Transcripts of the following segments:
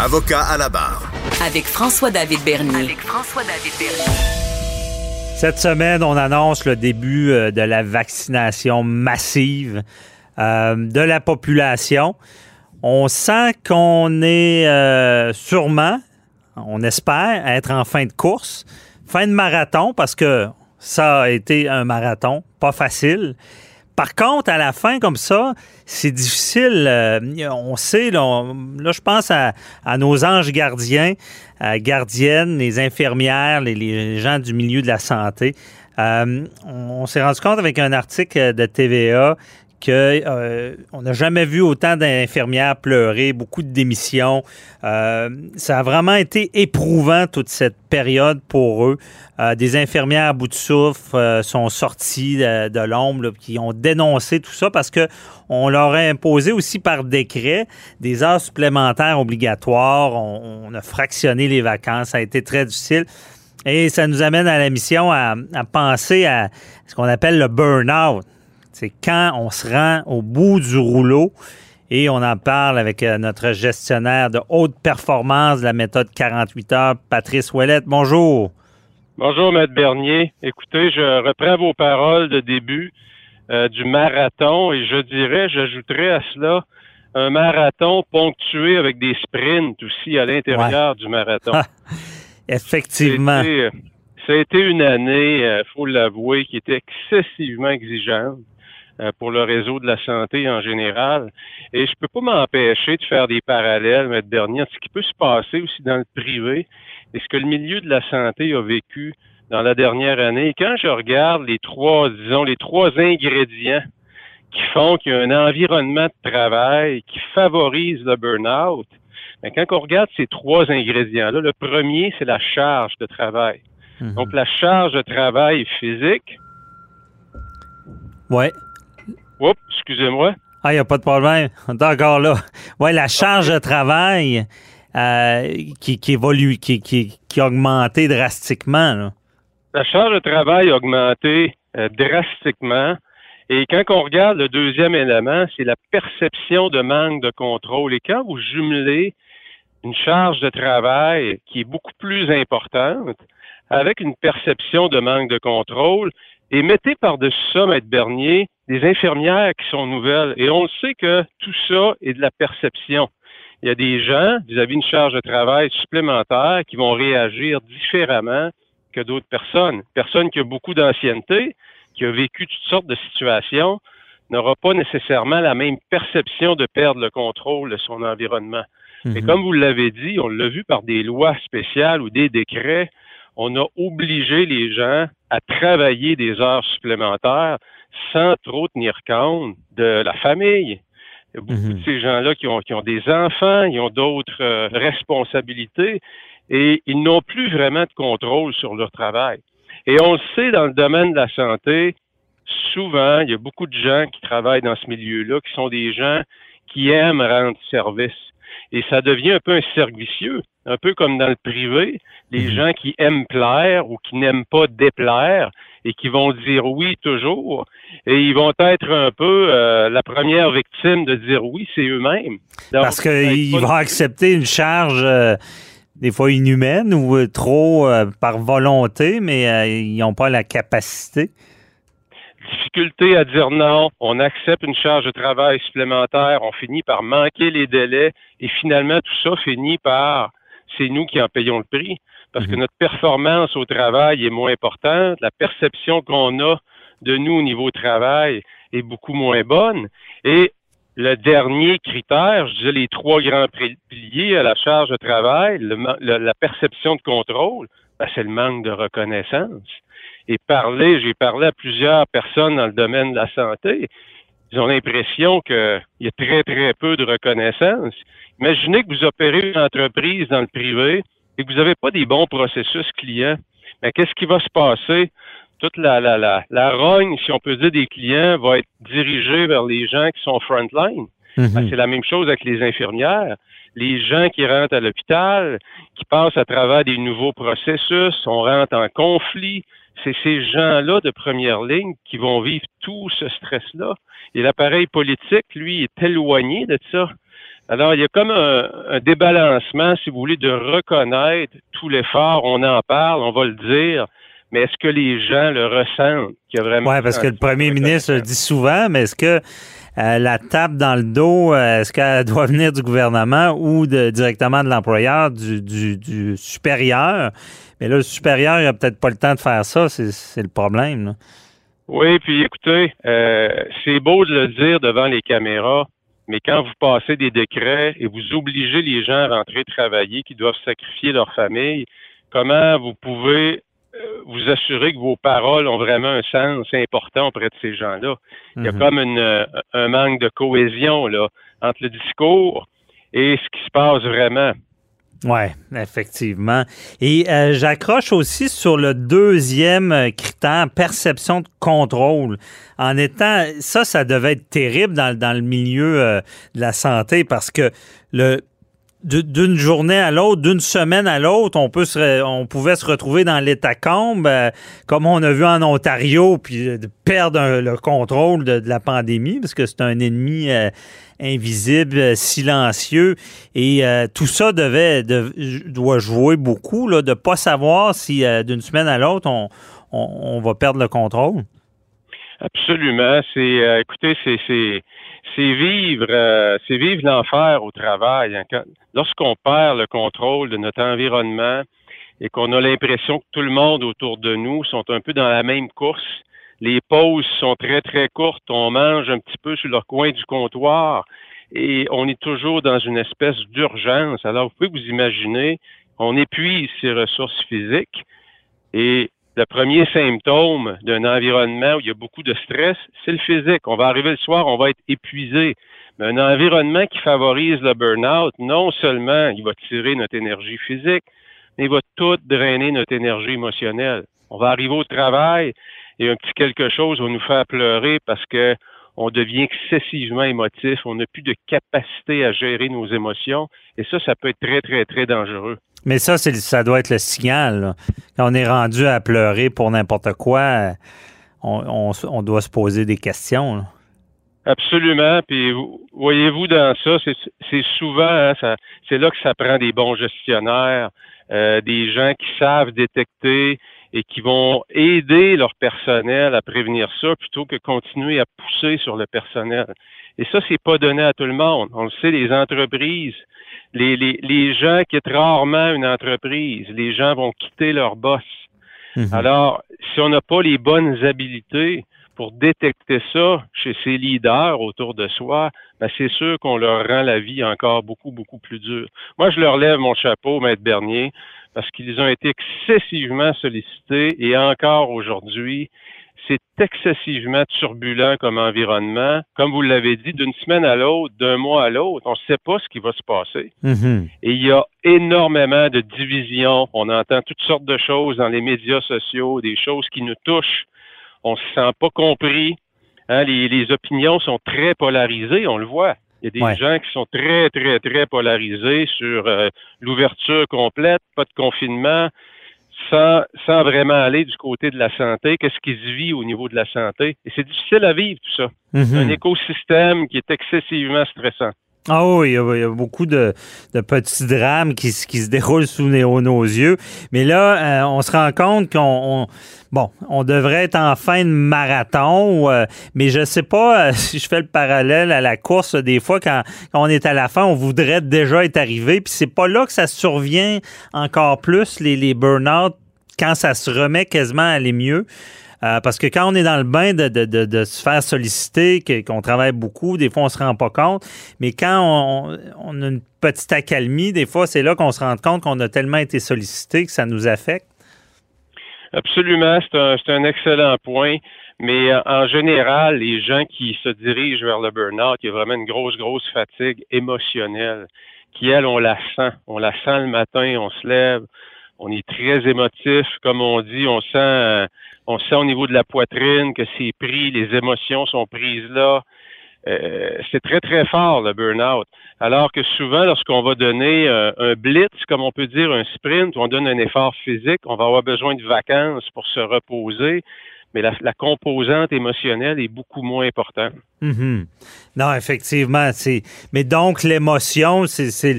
Avocat à la barre. Avec François-David Bernier. Avec François-David Bernier. Cette semaine, on annonce le début euh, de la vaccination massive euh, de la population. On sent qu'on est euh, sûrement, on espère, être en fin de course, fin de marathon, parce que ça a été un marathon pas facile. Par contre, à la fin, comme ça, c'est difficile. Euh, on sait, là, je pense à, nos anges gardiens, gardiennes, les infirmières, les, gens du milieu de la santé. Euh, on s'est rendu compte avec un article de TVA qu'on euh, n'a jamais vu autant d'infirmières pleurer, beaucoup de démissions. Euh, ça a vraiment été éprouvant toute cette période pour eux. Euh, des infirmières à bout de souffle sont sorties de, l'ombre, qui ont dénoncé tout ça parce que on leur a imposé aussi par décret des heures supplémentaires obligatoires. On, a fractionné les vacances. Ça a été très difficile. Et ça nous amène à la mission à, à penser à ce qu'on appelle le burn-out. C'est quand on se rend au bout du rouleau et on en parle avec euh, notre gestionnaire de haute performance de la méthode 48 heures, Patrice Ouellette. Bonjour. Bonjour, Maître Bernier. Écoutez, je reprends vos paroles de début euh, du marathon et je dirais, j'ajouterais à cela un marathon ponctué avec des sprints aussi à l'intérieur du marathon. Effectivement. Ça a été une année, il euh, faut l'avouer, qui était excessivement exigeante. Euh, pour le réseau de la santé en général. Et je peux pas m'empêcher de faire des parallèles, mais dernier, ce qui peut se passer aussi dans le privé et ce que le milieu de la santé a vécu dans la dernière année. quand je regarde les trois, disons, les trois ingrédients qui font qu'il y a un environnement de travail qui favorise le burn-out, ben, quand on regarde ces trois ingrédients-là, le premier, c'est la charge de travail. Mhm. Donc, la charge de travail physique. Ouais. Oups, excusez-moi. Ah, il n'y a pas de problème. On est encore là. Oui, la charge de travail euh, qui, évolue, qui, qui, qui, a augmenté drastiquement. La charge de travail a augmenté euh, drastiquement. Et quand on regarde le deuxième élément, c'est la perception de manque de contrôle. Et quand vous jumelez une charge de travail qui est beaucoup plus importante avec une perception de manque de contrôle, et mettez par-dessus ça, Maître Bernier, des infirmières qui sont nouvelles. Et on sait que tout ça est de la perception. Il y a des gens vis-à-vis une charge de travail supplémentaire qui vont réagir différemment que d'autres personnes. Personne qui a beaucoup d'ancienneté, qui a vécu toutes sortes de situations, n'aura pas nécessairement la même perception de perdre le contrôle de son environnement. Et mhm. comme vous l'avez dit, on l'a vu par des lois spéciales ou des décrets, on a obligé les gens à travailler des heures supplémentaires sans trop tenir compte de la famille. Il y a beaucoup de mhm. ces gens-là qui ont, qui ont des enfants, ils ont d'autres euh, responsabilités et ils n'ont plus vraiment de contrôle sur leur travail. Et on le sait dans le domaine de la santé, souvent, il y a beaucoup de gens qui travaillent dans ce milieu-là qui sont des gens qui aiment rendre service. Et ça devient un peu un un peu comme dans le privé, les mhm. gens qui aiment plaire ou qui n'aiment pas déplaire et qui vont dire oui toujours. Et ils vont être un peu euh, la première victime de dire oui, c'est eux-mêmes. Parce qu'ils vont accepter une charge euh, des fois inhumaine ou euh, trop par volonté, mais ils n'ont pas la capacité difficulté à dire non, on accepte une charge de travail supplémentaire, on finit par manquer les délais et finalement tout ça finit par c'est nous qui en payons le prix parce que mhm. notre performance au travail est moins importante, la perception qu'on a de nous au niveau travail est beaucoup moins bonne et le dernier critère, je disais les trois grands piliers à la charge de travail, la perception de contrôle, ben, c'est le manque de reconnaissance et parler, j'ai parlé à plusieurs personnes dans le domaine de la santé, ils ont l'impression qu'il y a très, très peu de reconnaissance. Imaginez que vous opérez une entreprise dans le privé et que vous n'avez pas des bons processus clients. Mais qu'est-ce qui va se passer? Toute la, la, la, la rogne, si on peut dire, des clients va être dirigée vers les gens qui sont frontline. Mhm. Ben, c'est la même chose avec les infirmières. Les gens qui rentrent à l'hôpital, qui passent à travers des nouveaux processus, on rentre en conflit, c'est ces gens-là de première ligne qui vont vivre tout ce stress-là. Et l'appareil politique, lui, est éloigné de ça. Alors, il y a comme un, débalancement, si vous voulez, de reconnaître tout l'effort. On en parle, on va le dire, mais est-ce que les gens le ressentent? Oui, parce que le premier ministre le dit souvent, mais est-ce que euh, la tape dans le dos, euh, est-ce qu'elle doit venir du gouvernement ou directement de l'employeur, du, supérieur? Mais là, le supérieur, il n'a peut-être pas le temps de faire ça, c'est le problème. Oui, puis écoutez, euh, c'est beau de le dire devant les caméras, mais quand vous passez des décrets et vous obligez les gens à rentrer travailler, qui doivent sacrifier leur famille, comment vous pouvez euh, vous assurer que vos paroles ont vraiment un sens important auprès de ces gens-là? Il y a mhm. comme euh, un manque de cohésion là, entre le discours et ce qui se passe vraiment. Oui, effectivement. Et euh, j'accroche aussi sur le deuxième critère, perception de contrôle. En étant, ça, ça devait être terrible dans, dans le milieu de la santé parce que le, d'une journée à l'autre, d'une semaine à l'autre, on on pouvait se retrouver dans l'état euh, comme on a vu en Ontario, puis euh, de perdre le contrôle de, la pandémie, parce que c'est un ennemi euh, invisible, silencieux, et tout ça devait doit jouer beaucoup, là, de pas savoir si d'une semaine à l'autre on, on, va perdre le contrôle. Absolument. C'est, écoutez, c'est c'est vivre, euh, c'est vivre l'enfer au travail. Hein. Lorsqu'on perd le contrôle de notre environnement et qu'on a l'impression que tout le monde autour de nous sont un peu dans la même course, les pauses sont très très courtes, on mange un petit peu sur le coin du comptoir et on est toujours dans une espèce d'urgence. Alors vous pouvez vous imaginer, on épuise ses ressources physiques et le premier symptôme d'un environnement où il y a beaucoup de stress, c'est le physique. On va arriver le soir, on va être épuisé. Mais un environnement qui favorise le burn-out, non seulement il va tirer notre énergie physique, mais il va tout drainer notre énergie émotionnelle. On va arriver au travail et un petit quelque chose va nous faire pleurer parce que on devient excessivement émotif, on n'a plus de capacité à gérer nos émotions et ça, ça peut être très, très, très dangereux. Mais ça, ça doit être le signal. Quand on est rendu à pleurer pour n'importe quoi, on, doit se poser des questions. Absolument. Puis voyez-vous dans ça, c'est souvent, hein, c'est là que ça prend des bons gestionnaires, euh, des gens qui savent détecter et qui vont aider leur personnel à prévenir ça plutôt que continuer à pousser sur le personnel. Et ça, c'est pas donné à tout le monde. On le sait, les entreprises les, les, les gens quittent rarement une entreprise. Les gens vont quitter leur boss. Mhm. Alors, si on n'a pas les bonnes habiletés pour détecter ça chez ces leaders autour de soi, ben c'est sûr qu'on leur rend la vie encore beaucoup, beaucoup plus dure. Moi, je leur lève mon chapeau, Maître Bernier, parce qu'ils ont été excessivement sollicités et encore aujourd'hui, c'est excessivement turbulent comme environnement. Comme vous l'avez dit, d'une semaine à l'autre, d'un mois à l'autre, on ne sait pas ce qui va se passer. Mm-hmm. Et il y a énormément de divisions. On entend toutes sortes de choses dans les médias sociaux, des choses qui nous touchent. On se sent pas compris. Hein, les, opinions sont très polarisées, on le voit. Il y a des gens qui sont très, très, très polarisés sur euh, l'ouverture complète, pas de confinement, sans, sans vraiment aller du côté de la santé, qu'est-ce qui se vit au niveau de la santé? Et c'est difficile à vivre tout ça. Mhm. Un écosystème qui est excessivement stressant. Ah oui, il y, a, beaucoup de, petits drames qui, qui, se déroulent sous nos, yeux. Mais là, euh, on se rend compte qu'on bon, on devrait être en fin de marathon, euh, mais je sais pas euh, si je fais le parallèle à la course. Des fois, quand, on est à la fin, on voudrait déjà être arrivé. Puis c'est pas là que ça survient encore plus, les, les burn-out, quand ça se remet quasiment à aller mieux. Euh, parce que quand on est dans le bain de, se faire solliciter, qu'on travaille beaucoup, des fois on se rend pas compte. Mais quand on, a une petite accalmie, des fois c'est là qu'on se rend compte qu'on a tellement été sollicité que ça nous affecte. Absolument, c'est un, excellent point. Mais euh, en général, les gens qui se dirigent vers le burn-out, il y a vraiment une grosse, grosse fatigue émotionnelle qui, elle, on la sent. On la sent le matin, on se lève, on est très émotif, comme on dit, on sent, euh, on sent au niveau de la poitrine que c'est pris, les émotions sont prises là. Euh, c'est très, très fort, le burn-out. Alors que souvent, lorsqu'on va donner euh, un blitz, comme on peut dire, un sprint, on donne un effort physique, on va avoir besoin de vacances pour se reposer. mais la, la composante émotionnelle est beaucoup moins importante. Mhm. Non, effectivement. Mais donc, l'émotion, c'est,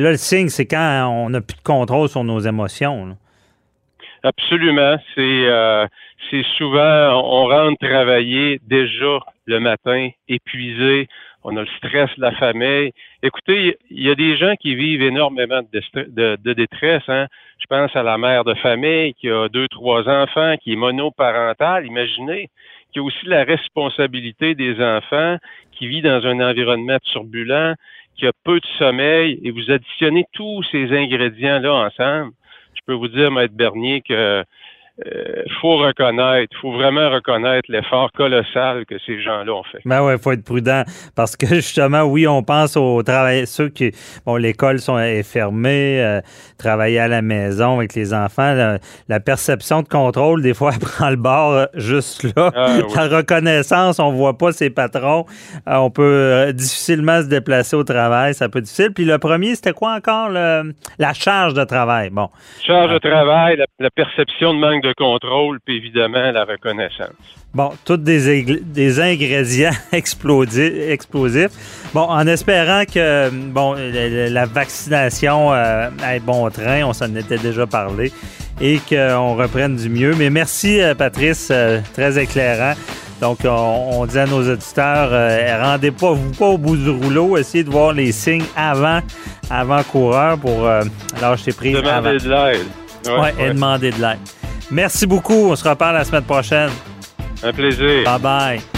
là le signe, c'est quand on n'a plus de contrôle sur nos émotions. là. Absolument. C'est euh, c'est souvent on rentre travailler déjà le matin épuisé. On a le stress de la famille. Écoutez, il y a des gens qui vivent énormément de, détresse. Hein. Je pense à la mère de famille qui a deux, trois enfants, qui est monoparentale. Imaginez, qui a aussi la responsabilité des enfants, qui vit dans un environnement turbulent, qui a peu de sommeil, et vous additionnez tous ces ingrédients-là ensemble. Je peux vous dire, Maître Bernier, que euh, faut reconnaître, faut vraiment reconnaître l'effort colossal que ces gens-là ont fait. Ben ouais, faut être prudent parce que justement, oui, on pense aux travail, ceux qui, bon, l'école sont est fermée, euh, travailler à la maison avec les enfants, la, la perception de contrôle des fois elle prend le bord euh, juste là. Ah, oui. La reconnaissance, on voit pas ses patrons, Euh, on peut difficilement se déplacer au travail, ça peut être difficile. Puis le premier, c'était quoi encore le, la charge de travail? Bon, Charge de travail, la, la perception de manque de contrôle, puis évidemment la reconnaissance. Bon, tous des, des ingrédients explosifs. Bon, en espérant que bon, la, vaccination euh, ait bon train, on s'en était déjà parlé, et qu'on reprenne du mieux. Mais merci, euh, Patrice, euh, très éclairant. Donc, on, on dit à nos auditeurs, euh, rendez pas, vous pas au bout du rouleau, essayez de voir les signes avant, avant coureur pour euh, lâcher prise avant. Demander de l'aide. Ouais, Ouais, et demander de l'aide. Merci beaucoup. On se reparle la semaine prochaine. Un plaisir. Bye bye.